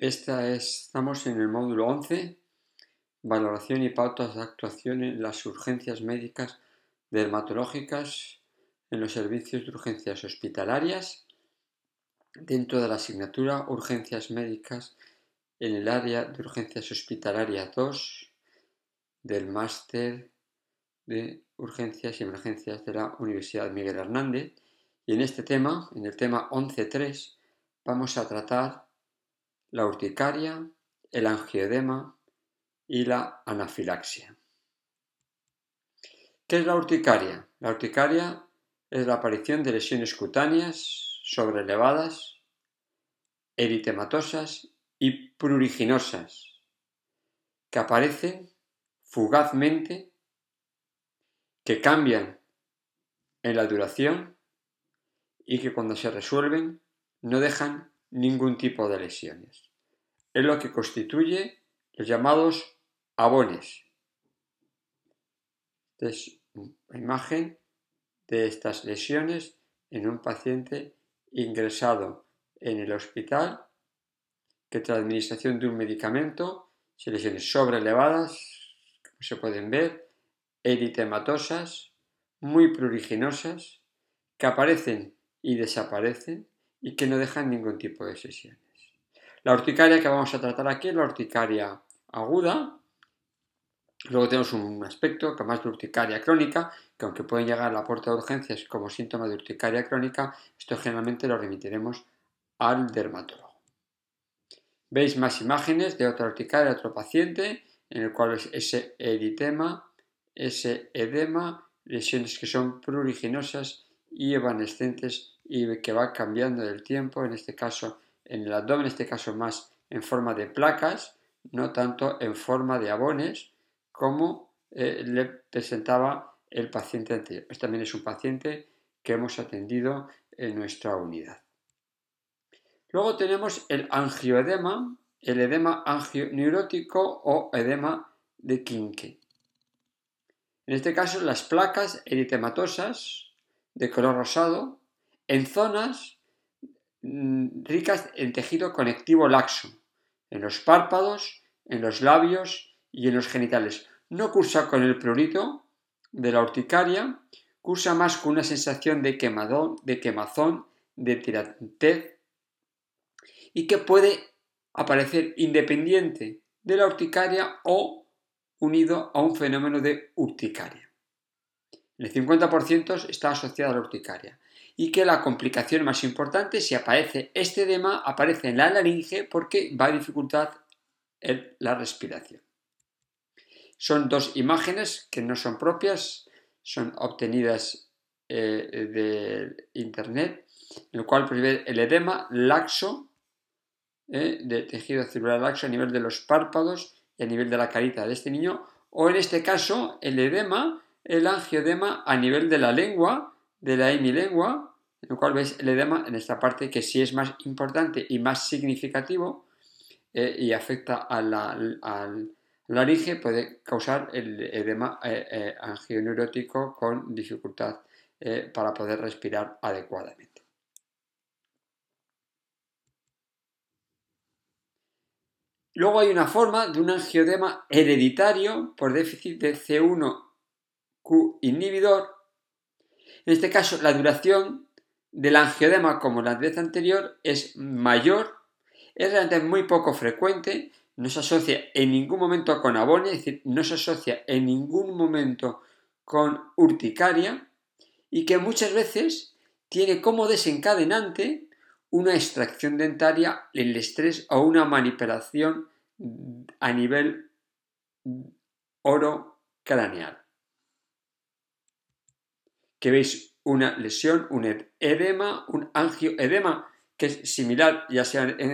Esta es, estamos en el módulo 11, valoración y pautas de actuación en las urgencias médicas dermatológicas en los servicios de urgencias hospitalarias, dentro de la asignatura urgencias médicas en el área de urgencias hospitalarias 2 del máster de urgencias y emergencias de la Universidad Miguel Hernández. Y en este tema, en el tema 11.3, vamos a tratar la urticaria, el angioedema y la anafilaxia. ¿Qué es la urticaria? La urticaria es la aparición de lesiones cutáneas sobrelevadas, eritematosas y pruriginosas que aparecen fugazmente, que cambian en la duración y que cuando se resuelven no dejan ningún tipo de lesiones. Es lo que constituye los llamados abones. Esta es una imagen de estas lesiones en un paciente ingresado en el hospital que tras administración de un medicamento, se lesiones sobrelevadas, como se pueden ver, eritematosas, muy pruriginosas, que aparecen y desaparecen y que no dejan ningún tipo de sesiones. La urticaria que vamos a tratar aquí es la urticaria aguda. Luego tenemos un aspecto que más de urticaria crónica, que aunque pueden llegar a la puerta de urgencias como síntoma de urticaria crónica, esto generalmente lo remitiremos al dermatólogo. Veis más imágenes de otra urticaria, otro paciente, en el cual es ese eritema, ese edema, lesiones que son pruriginosas y evanescentes y que va cambiando del tiempo, en este caso en el abdomen, en este caso más en forma de placas, no tanto en forma de abones como eh, le presentaba el paciente anterior. Este también es un paciente que hemos atendido en nuestra unidad. Luego tenemos el angioedema, el edema angioneurótico o edema de Kinke. En este caso, las placas eritematosas de color rosado en zonas mm, ricas en tejido conectivo laxo, en los párpados, en los labios y en los genitales. No cursa con el prurito de la urticaria, cursa más con una sensación de quemadón, de quemazón, de tirantez y que puede aparecer independiente de la urticaria o unido a un fenómeno de urticaria. El 50% está asociado a la urticaria y que la complicación más importante, si aparece este edema, aparece en la laringe porque va a dificultar la respiración. Son dos imágenes que no son propias, son obtenidas eh, de internet, en el cual puede ver el edema laxo eh, de tejido celular laxo a nivel de los párpados y a nivel de la carita de este niño, o en este caso el edema, el angioedema a nivel de la lengua, de la hemilengua, en el cual veis el edema en esta parte que sí es más importante y más significativo eh, y afecta a la, al laringe, puede causar el edema eh, eh, angioneurótico con dificultad para poder respirar adecuadamente. Luego hay una forma de un angioedema hereditario por déficit de C1Q inhibidor. En este caso, la duración del angioedema como la vez anterior es mayor, es realmente muy poco frecuente, no se asocia en ningún momento con abonia, es decir, no se asocia en ningún momento con urticaria y que muchas veces tiene como desencadenante una extracción dentaria, el estrés o una manipulación a nivel oro craneal. Que veis una lesión, un edema, un angioedema, que es similar, ya sea en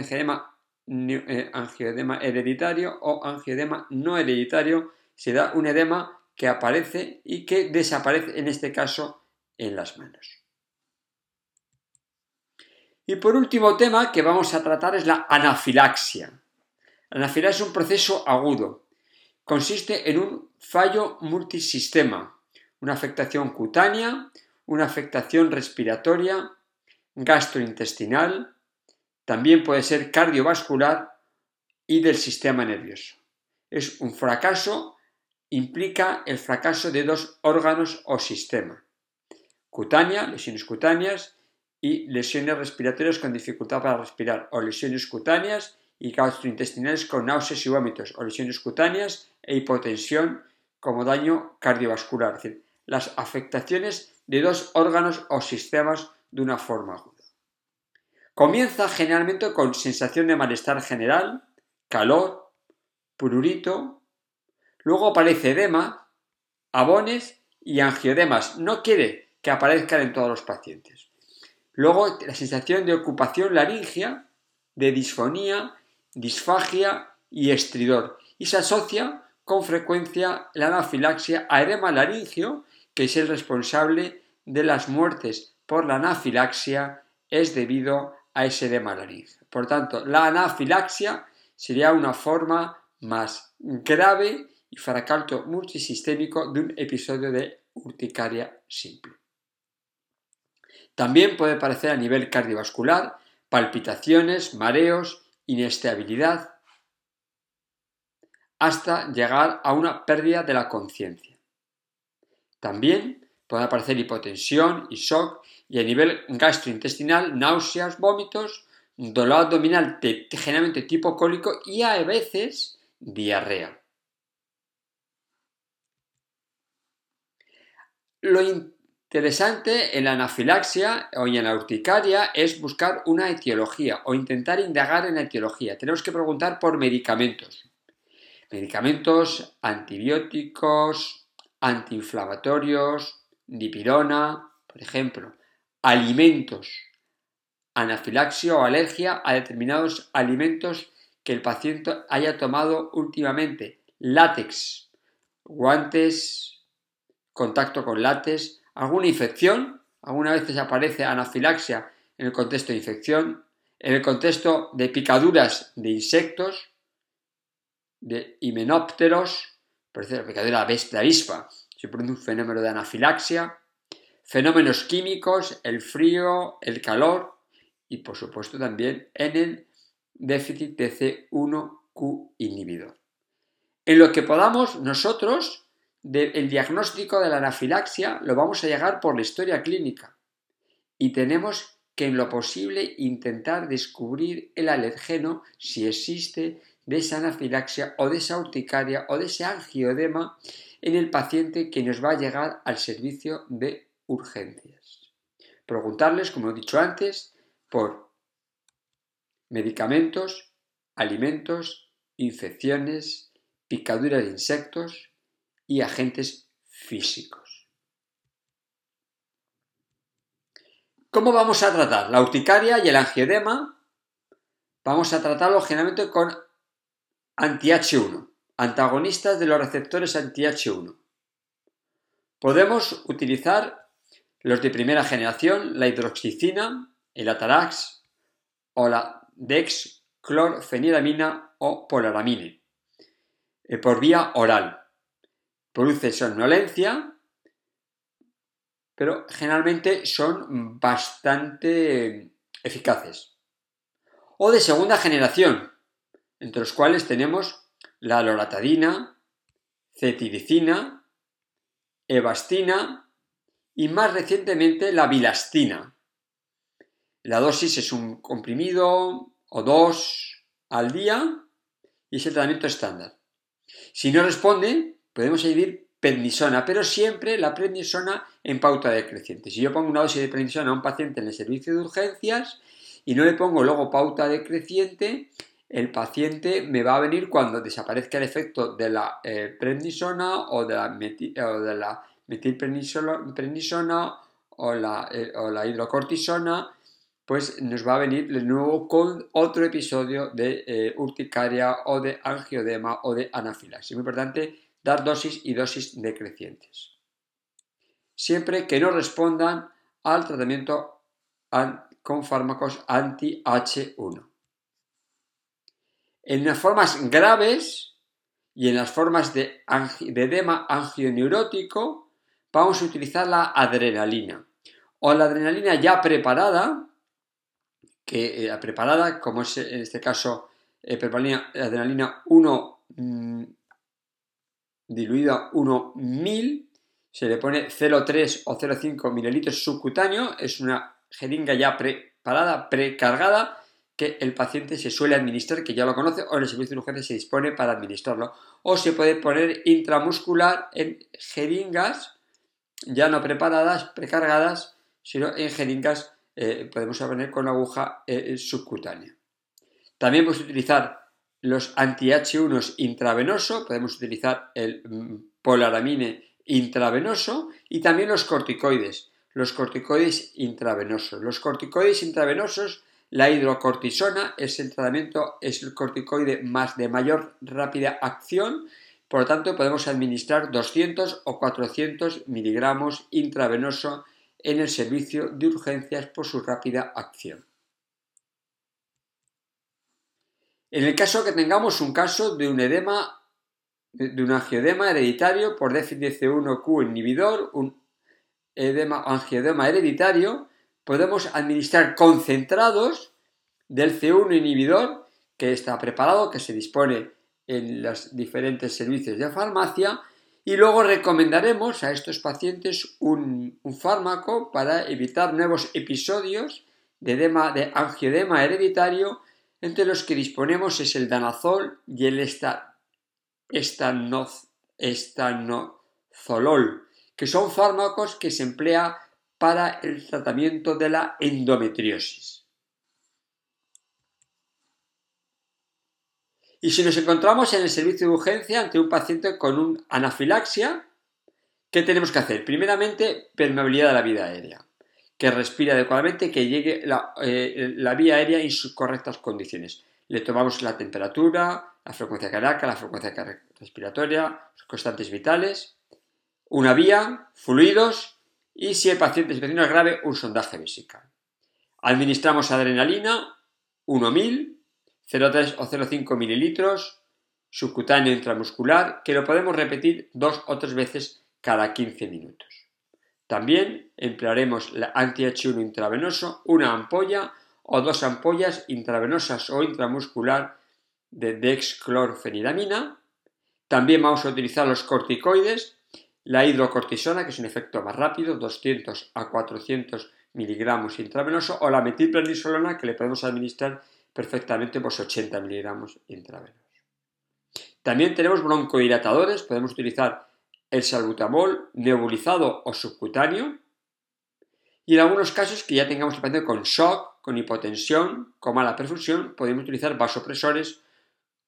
eh, angioedema hereditario o angioedema no hereditario, se da un edema que aparece y que desaparece en este caso en las manos. Y por último tema que vamos a tratar es la anafilaxia. La anafilaxia es un proceso agudo. Consiste en un fallo multisistema, una afectación cutánea, una afectación respiratoria, gastrointestinal, también puede ser cardiovascular y del sistema nervioso. Es un fracaso, implica el fracaso de dos órganos o sistema. Cutánea, lesiones cutáneas, y lesiones respiratorias con dificultad para respirar, o lesiones cutáneas y gastrointestinales con náuseas y vómitos, o lesiones cutáneas e hipotensión como daño cardiovascular, las afectaciones de dos órganos o sistemas de una forma aguda. Comienza generalmente con sensación de malestar general, calor, prurito, luego aparece edema, abones y angiodemas. No quiere que aparezcan en todos los pacientes. Luego la sensación de ocupación laringia, de disfonía, disfagia y estridor. Y se asocia con frecuencia la anafilaxia a edema laringio, que es el responsable de las muertes por la anafilaxia, es debido a ese edema laringio. Por tanto, la anafilaxia sería una forma más grave y fracalto multisistémico de un episodio de urticaria simple. También puede aparecer a nivel cardiovascular palpitaciones, mareos, inestabilidad, hasta llegar a una pérdida de la conciencia. También puede aparecer hipotensión y shock y a nivel gastrointestinal náuseas, vómitos, dolor abdominal generalmente tipo cólico y a veces diarrea. Lo interesante en la anafilaxia o en la urticaria es buscar una etiología o intentar indagar en la etiología. Tenemos que preguntar por medicamentos. Medicamentos antibióticos, antiinflamatorios, dipirona, por ejemplo. Alimentos anafilaxia o alergia a determinados alimentos que el paciente haya tomado últimamente. Látex, guantes, contacto con látex, alguna infección, alguna vez aparece anafilaxia en el contexto de infección, en el contexto de picaduras de insectos, de himenópteros, ejemplo, la picadura de avispa, se produce un fenómeno de anafilaxia, fenómenos químicos, el frío, el calor, y por supuesto también en el déficit de C1Q inhibidor. En lo que podamos nosotros, el diagnóstico de la anafilaxia lo vamos a llegar por la historia clínica y tenemos que en lo posible intentar descubrir el alergeno si existe de esa anafilaxia o de esa urticaria o de ese angiodema en el paciente que nos va a llegar al servicio de urgencias. Preguntarles, como he dicho antes, por medicamentos, alimentos, infecciones, picaduras de insectos y agentes físicos. ¿Cómo vamos a tratar la urticaria y el angiodema? Vamos a tratarlo generalmente con anti-H1, antagonistas de los receptores anti-H1. Podemos utilizar los de primera generación, la hidroxicina, el atarax o la dexclorfeniramina o polaramine eh, por vía oral. Produce somnolencia, pero generalmente son bastante eficaces. O de segunda generación, entre los cuales tenemos la loratadina, cetirizina, evastina y más recientemente la bilastina. La dosis es un comprimido o dos al día y es el tratamiento estándar. Si no responde, podemos añadir prednisona, pero siempre la prednisona en pauta decreciente. Si yo pongo una dosis de prednisona a un paciente en el servicio de urgencias y no le pongo luego pauta decreciente, el paciente me va a venir cuando desaparezca el efecto de la eh, prednisona o de la, metilprednisona o la, eh, la hidrocortisona pues nos va a venir de nuevo con otro episodio de eh, urticaria o de angiodema o de anafilaxia. Muy importante dar dosis y dosis decrecientes. Siempre que no respondan al tratamiento con fármacos anti-H1. En las formas graves y en las formas de, de edema angioneurótico vamos a utilizar la adrenalina. O la adrenalina ya preparada que eh, preparada, como es en este caso eh, adrenalina 1 mm, diluida 1.000, se le pone 0,3 o 0,5 mililitros subcutáneo, es una jeringa ya preparada, precargada, que el paciente se suele administrar, que ya lo conoce, o en el servicio de urgencia se dispone para administrarlo. O se puede poner intramuscular en jeringas ya no preparadas, precargadas, sino en jeringas eh, podemos poner con aguja eh, subcutánea. También podemos utilizar los anti-H1 intravenoso, podemos utilizar el mm, polaramine intravenoso y también los corticoides, los corticoides intravenosos. Los corticoides intravenosos, la hidrocortisona es el tratamiento, es el corticoide más de mayor rápida acción, por lo tanto podemos administrar 200 o 400 miligramos intravenoso en el servicio de urgencias por su rápida acción. En el caso que tengamos un caso de un edema, de un angiodema hereditario por déficit C1Q inhibidor, un edema, angiodema hereditario, podemos administrar concentrados del C1 inhibidor que está preparado, que se dispone en los diferentes servicios de farmacia y luego recomendaremos a estos pacientes un, fármaco para evitar nuevos episodios de, edema, de angiodema hereditario, entre los que disponemos es el danazol y el estanozolol, que son fármacos que se emplea para el tratamiento de la endometriosis. Y si nos encontramos en el servicio de urgencia ante un paciente con una anafilaxia, ¿qué tenemos que hacer? Primeramente, permeabilidad de la vía aérea, que respire adecuadamente, que llegue la, eh, vía aérea en sus correctas condiciones. Le tomamos la temperatura, la frecuencia cardíaca, la frecuencia respiratoria, los constantes vitales, una vía, fluidos y si el paciente es grave, un sondaje vesical. Administramos adrenalina, 1000 0,3 o 0,5 mililitros subcutáneo intramuscular que lo podemos repetir dos o tres veces cada 15 minutos. También emplearemos la anti-H1 intravenoso, una ampolla o dos ampollas intravenosas o intramuscular de dexclorfenidamina. También vamos a utilizar los corticoides, la hidrocortisona, que es un efecto más rápido, 200 a 400 miligramos intravenoso, o la metilprednisolona, que le podemos administrar perfectamente pues 80 miligramos intravenosos. También tenemos broncodilatadores, podemos utilizar el salbutamol nebulizado o subcutáneo y en algunos casos que ya tengamos el paciente con shock, con hipotensión, con mala perfusión, podemos utilizar vasopresores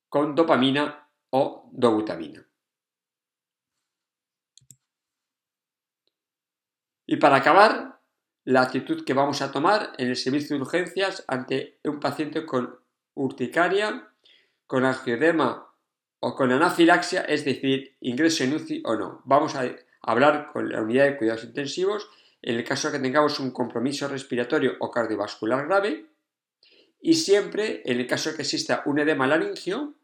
con dopamina o dobutamina. Y para acabar, la actitud que vamos a tomar en el servicio de urgencias ante un paciente con urticaria, con angiodema o con anafilaxia, es decir, ingreso en UCI o no. Vamos a hablar con la unidad de cuidados intensivos en el caso que tengamos un compromiso respiratorio o cardiovascular grave y siempre en el caso que exista un edema laringio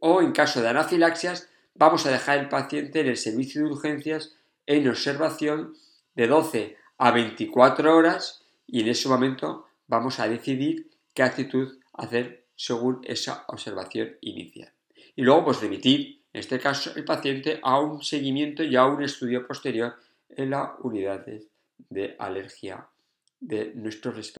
o en caso de anafilaxias vamos a dejar el paciente en el servicio de urgencias en observación de 12 a 24 horas y en ese momento vamos a decidir qué actitud hacer según esa observación inicial. Y luego pues remitir, en este caso, el paciente a un seguimiento y a un estudio posterior en la unidad de alergia de nuestro